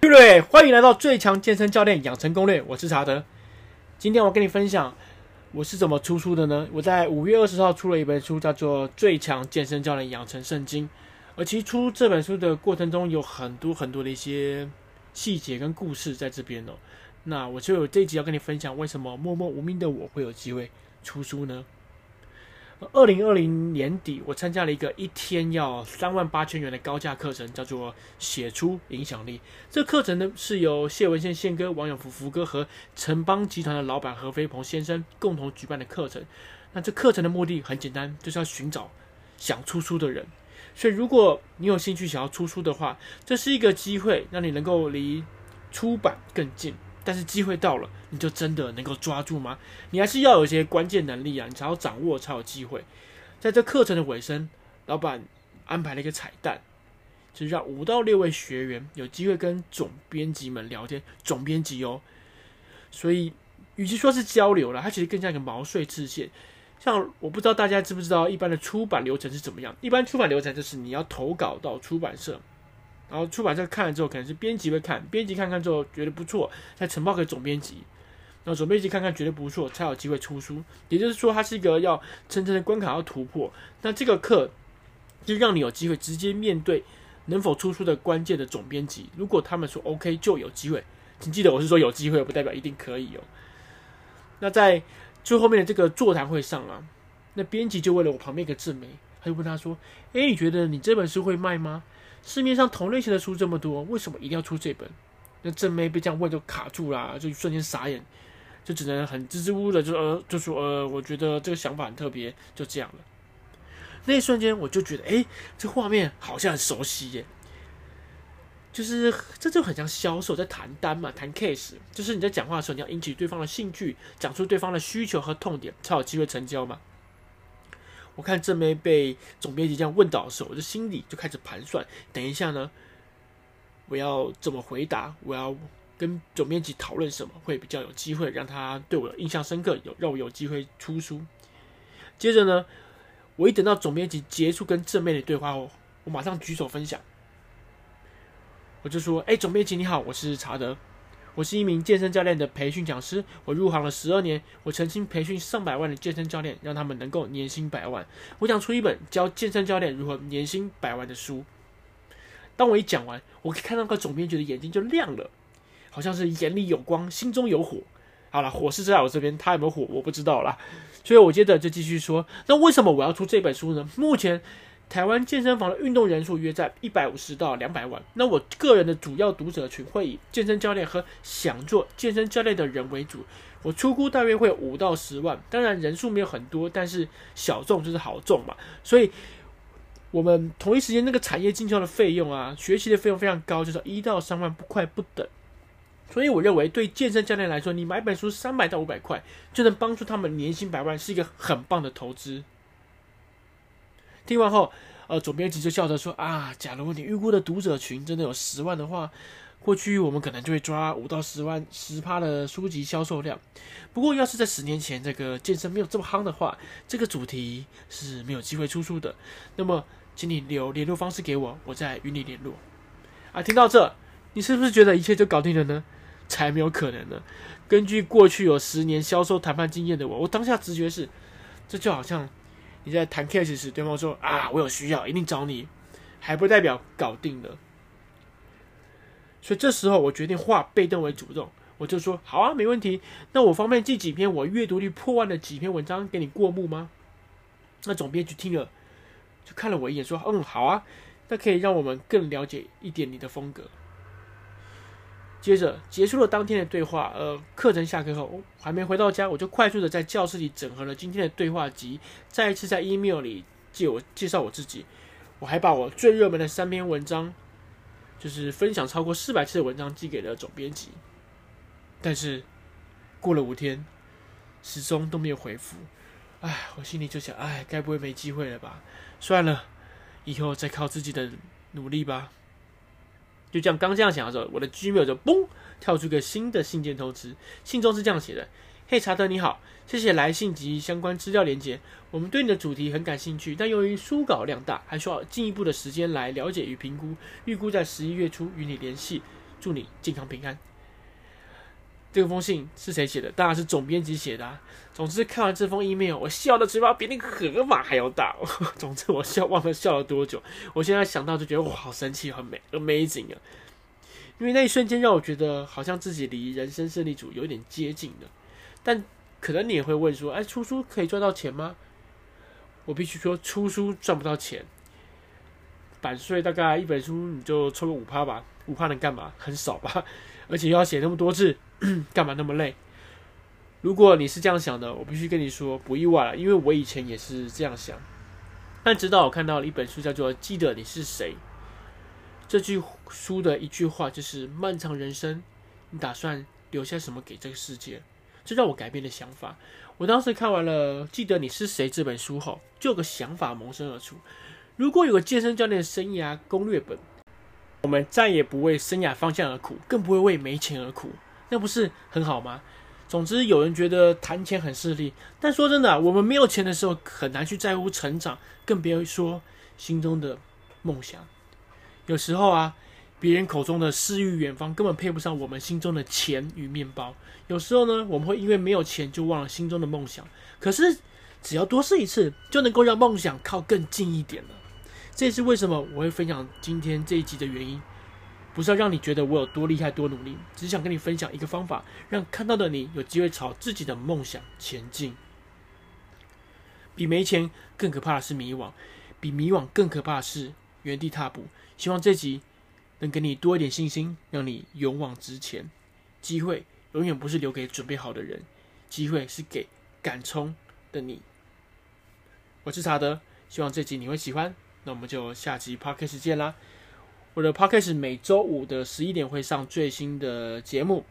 对不对？欢迎来到最强健身教练养成攻略，我是查德。今天我跟你分享我是怎么出书的呢？我在五月二十号出了一本书，叫做《最强健身教练养成圣经》。而其实出这本书的过程中，有很多很多的一些细节跟故事在这边哦。那我就有这一集要跟你分享，为什么默默无名的我会有机会出书呢？二零二零年底，我参加了一个一天要三万八千元的高价课程，叫做“写出影响力”。这课程呢是由谢文宪宪哥、王永福福哥和城邦集团的老板何飞鹏先生共同举办的课程。那这课程的目的很简单，就是要寻找想出书的人。所以，如果你有兴趣想要出书的话，这是一个机会，让你能够离出版更近。但是机会到了，你就真的能够抓住吗？你还是要有一些关键能力啊，你才要掌握，才有机会。在这课程的尾声，老板安排了一个彩蛋，就是让五到六位学员有机会跟总编辑们聊天。总编辑哦，所以与其说是交流了，它其实更像一个毛遂自荐。像我不知道大家知不知道，一般的出版流程是怎么样？一般出版流程就是你要投稿到出版社。然后出版社看了之后，可能是编辑会看，编辑看看之后觉得不错，再呈报给总编辑，然后总编辑看看觉得不错，才有机会出书。也就是说，它是一个要层层的关卡要突破。那这个课就让你有机会直接面对能否出书的关键的总编辑。如果他们说 OK，就有机会。请记得我是说有机会，不代表一定可以哦。那在最后面的这个座谈会上啊，那编辑就为了我旁边一个正妹，他就问他说：“诶，你觉得你这本书会卖吗？”市面上同类型的书这么多，为什么一定要出这本？那正妹被这样问就卡住了，就瞬间傻眼，就只能很支支吾吾的就呃就说呃，我觉得这个想法很特别，就这样了。那一瞬间我就觉得，哎，这画面好像很熟悉耶，就是这就很像销售在谈单嘛，谈 case，就是你在讲话的时候，你要引起对方的兴趣，讲出对方的需求和痛点，才有机会成交嘛。我看正妹被总编辑这样问到的时候，我就心里就开始盘算：等一下呢，我要怎么回答？我要跟总编辑讨论什么，会比较有机会让他对我印象深刻，有让我有机会出书。接着呢，我一等到总编辑结束跟正妹的对话后，我马上举手分享，我就说：“哎，总编辑你好，我是查德。”我是一名健身教练的培训讲师，我入行了十二年，我曾经培训上百万的健身教练，让他们能够年薪百万。我想出一本教健身教练如何年薪百万的书。当我一讲完，我看到个总编辑的眼睛就亮了，好像是眼里有光，心中有火。好了，火是在我这边，他有没有火我不知道啦。所以我接着就继续说，那为什么我要出这本书呢？目前。台湾健身房的运动人数约在一百五十到两百万。那我个人的主要读者群会以健身教练和想做健身教练的人为主。我出估大约会有五到十万，当然人数没有很多，但是小众就是好众嘛。所以，我们同一时间那个产业进修的费用啊，学习的费用非常高，就是一到三万不快不等。所以我认为，对健身教练来说，你买本书三百到五百块就能帮助他们年薪百万，是一个很棒的投资。听完后，呃，总编辑就笑着说：“啊，假如你预估的读者群真的有十万的话，过去我们可能就会抓五到十万十趴的书籍销售量。不过，要是在十年前这个健身没有这么夯的话，这个主题是没有机会出书的。那么，请你留联络方式给我，我再与你联络。”啊，听到这，你是不是觉得一切就搞定了呢？才没有可能呢！根据过去有十年销售谈判经验的我，我当下直觉是，这就好像。你在谈 case 时，对方说啊，我有需要，一定找你，还不代表搞定了。所以这时候我决定化被动为主动，我就说好啊，没问题。那我方便寄几篇我阅读率破万的几篇文章给你过目吗？那总编辑听了，就看了我一眼，说嗯，好啊，那可以让我们更了解一点你的风格。接着结束了当天的对话，呃，课程下课后，还没回到家，我就快速的在教室里整合了今天的对话集，再一次在 email 里借我介绍我自己，我还把我最热门的三篇文章，就是分享超过四百次的文章寄给了总编辑，但是过了五天，始终都没有回复，唉，我心里就想，唉，该不会没机会了吧？算了，以后再靠自己的努力吧。就这样，刚这样想的时候，我的 Gmail 就嘣跳出个新的信件通知。信中是这样写的：“嘿，查德你好，谢谢来信及相关资料连接。我们对你的主题很感兴趣，但由于书稿量大，还需要进一步的时间来了解与评估。预估在十一月初与你联系。祝你健康平安。这封信是谁写的？当然是总编辑写的啊。总之，看完这封 email，我笑的嘴巴比那个河马还要大。总之，我笑忘了笑了多久。我现在想到就觉得哇，好神奇，很美，amazing 啊！因为那一瞬间让我觉得好像自己离人生胜利组有点接近了。但可能你也会问说，哎，出书可以赚到钱吗？我必须说，出书赚不到钱。版税大概一本书你就抽个五趴吧，五趴能干嘛？很少吧？而且又要写那么多字。干嘛那么累？如果你是这样想的，我必须跟你说不意外了，因为我以前也是这样想。但直到我看到了一本书，叫做《记得你是谁》。这句书的一句话就是：漫长人生，你打算留下什么给这个世界？这让我改变了想法。我当时看完了《记得你是谁》这本书后，就有个想法萌生而出：如果有个健身教练生涯攻略本，我们再也不为生涯方向而苦，更不会为没钱而苦。那不是很好吗？总之，有人觉得谈钱很势利，但说真的，我们没有钱的时候很难去在乎成长，更别说心中的梦想。有时候啊，别人口中的诗与远方根本配不上我们心中的钱与面包。有时候呢，我们会因为没有钱就忘了心中的梦想。可是，只要多试一次，就能够让梦想靠更近一点了。这也是为什么我会分享今天这一集的原因。不是要让你觉得我有多厉害、多努力，只是想跟你分享一个方法，让看到的你有机会朝自己的梦想前进。比没钱更可怕的是迷惘，比迷惘更可怕的是原地踏步。希望这集能给你多一点信心，让你勇往直前。机会永远不是留给准备好的人，机会是给敢冲的你。我是查德，希望这集你会喜欢。那我们就下集 Podcast 见啦。我的 podcast 每周五的十一点会上最新的节目，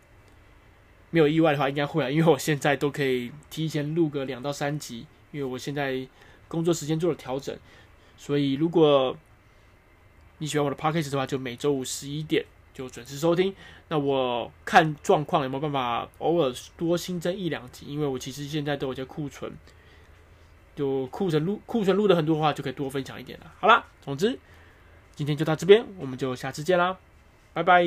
没有意外的话应该会啊，因为我现在都可以提前录个两到三集，因为我现在工作时间做了调整，所以如果你喜欢我的 podcast 的话，就每周五十一点就准时收听。那我看状况有没有办法偶尔多新增一两集，因为我其实现在都有些库存，就库存录库存录的很多的话，就可以多分享一点了。好啦，总之。今天就到这边，我们就下次见啦，拜拜。